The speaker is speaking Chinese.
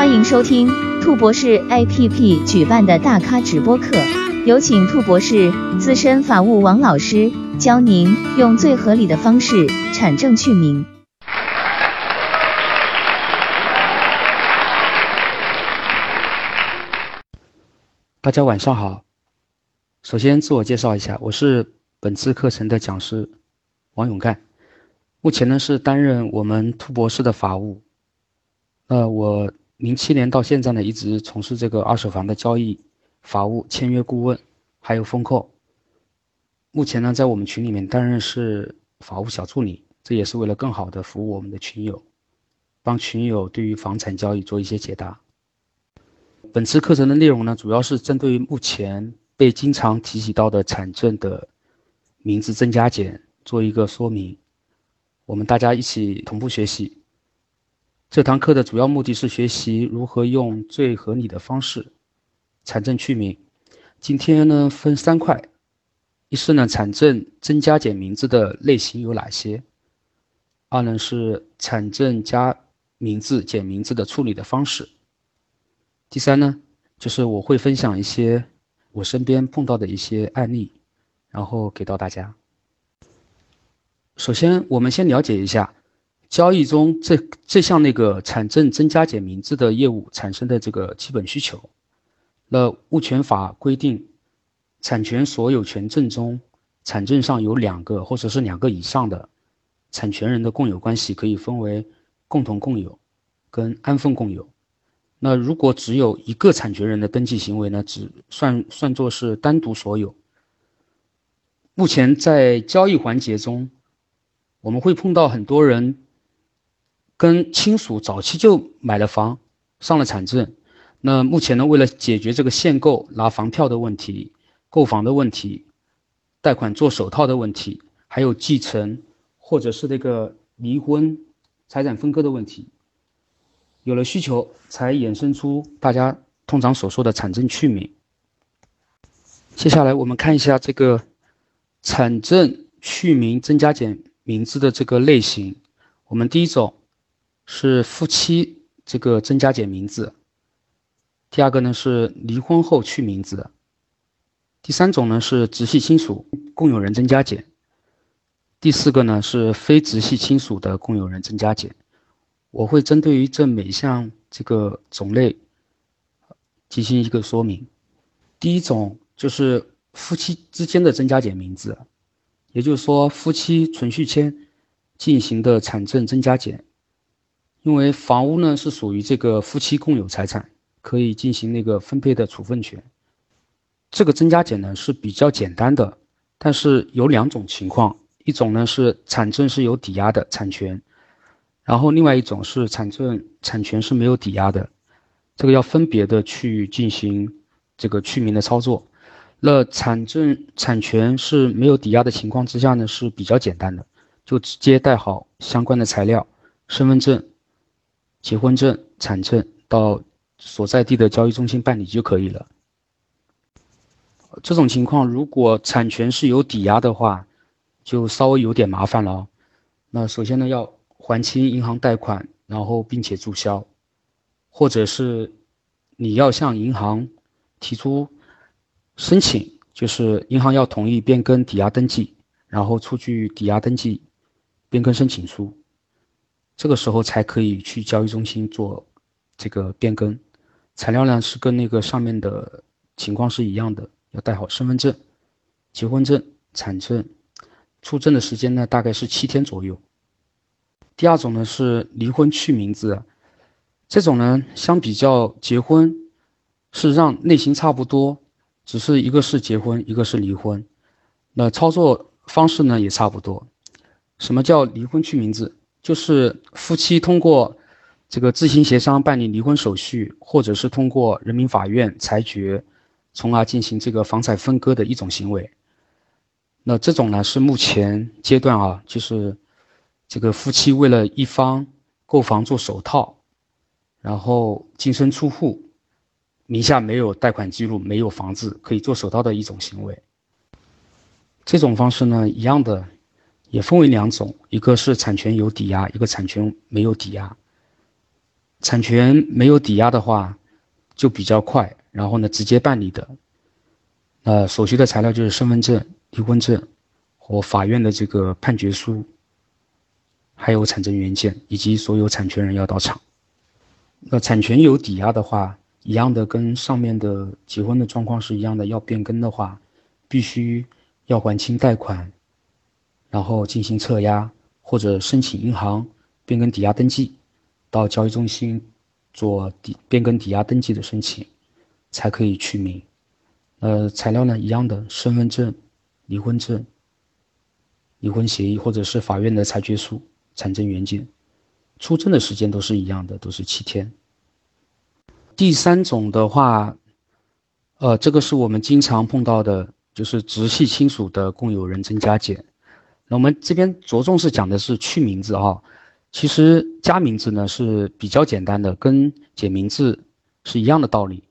欢迎收听兔博士 APP 举办的大咖直播课，有请兔博士资深法务王老师教您用最合理的方式产证去名。大家晚上好，首先自我介绍一下，我是本次课程的讲师王永干，目前呢是担任我们兔博士的法务。呃，我零七年到现在呢，一直从事这个二手房的交易、法务、签约顾问，还有风控。目前呢，在我们群里面担任是法务小助理，这也是为了更好的服务我们的群友，帮群友对于房产交易做一些解答。本次课程的内容呢，主要是针对于目前被经常提起到的产证的名字增加减做一个说明，我们大家一起同步学习。这堂课的主要目的是学习如何用最合理的方式产证去名。今天呢分三块，一是呢产证增加减名字的类型有哪些？二呢是产证加名字减名字的处理的方式。第三呢就是我会分享一些我身边碰到的一些案例，然后给到大家。首先我们先了解一下。交易中这这项那个产证增加减名字的业务产生的这个基本需求，那物权法规定，产权所有权证中，产证上有两个或者是两个以上的产权人的共有关系，可以分为共同共有跟安分共有。那如果只有一个产权人的登记行为呢，只算算作是单独所有。目前在交易环节中，我们会碰到很多人。跟亲属早期就买了房，上了产证，那目前呢，为了解决这个限购拿房票的问题、购房的问题、贷款做首套的问题，还有继承或者是那个离婚、财产分割的问题，有了需求，才衍生出大家通常所说的产证去名。接下来我们看一下这个产证去名增加减名字的这个类型，我们第一种。是夫妻这个增加减名字，第二个呢是离婚后去名字，第三种呢是直系亲属共有人增加减，第四个呢是非直系亲属的共有人增加减。我会针对于这每项这个种类进行一个说明。第一种就是夫妻之间的增加减名字，也就是说夫妻存续签进行的产证增加减。因为房屋呢是属于这个夫妻共有财产，可以进行那个分配的处分权。这个增加减呢是比较简单的，但是有两种情况，一种呢是产证是有抵押的产权，然后另外一种是产证产权是没有抵押的，这个要分别的去进行这个去名的操作。那产证产权是没有抵押的情况之下呢是比较简单的，就直接带好相关的材料，身份证。结婚证、产证到所在地的交易中心办理就可以了。这种情况，如果产权是有抵押的话，就稍微有点麻烦了。那首先呢，要还清银行贷款，然后并且注销，或者是你要向银行提出申请，就是银行要同意变更抵押登记，然后出具抵押登记变更申请书。这个时候才可以去交易中心做这个变更，材料呢是跟那个上面的情况是一样的，要带好身份证、结婚证、产证，出证的时间呢大概是七天左右。第二种呢是离婚去名字，这种呢相比较结婚，事实上类型差不多，只是一个是结婚，一个是离婚，那操作方式呢也差不多。什么叫离婚去名字？就是夫妻通过这个自行协商办理离婚手续，或者是通过人民法院裁决，从而进行这个房产分割的一种行为。那这种呢是目前阶段啊，就是这个夫妻为了一方购房做首套，然后净身出户，名下没有贷款记录，没有房子可以做首套的一种行为。这种方式呢，一样的。也分为两种，一个是产权有抵押，一个产权没有抵押。产权没有抵押的话，就比较快，然后呢直接办理的。呃，所需的材料就是身份证、离婚证和法院的这个判决书，还有产证原件，以及所有产权人要到场。那产权有抵押的话，一样的跟上面的结婚的状况是一样的，要变更的话，必须要还清贷款，然后进行撤押或者申请银行变更抵押登记，到交易中心做抵变更抵押登记的申请，才可以取名。呃，材料呢一样的，身份证、离婚证、离婚协议，或者是法院的裁决书、产证原件，出证的时间都是一样的，都是七天。第三种的话，呃，这个是我们经常碰到的，就是直系亲属的共有人增加减。那我们这边着重是讲的是去名字啊，其实加名字呢是比较简单的，跟解名字是一样的道理。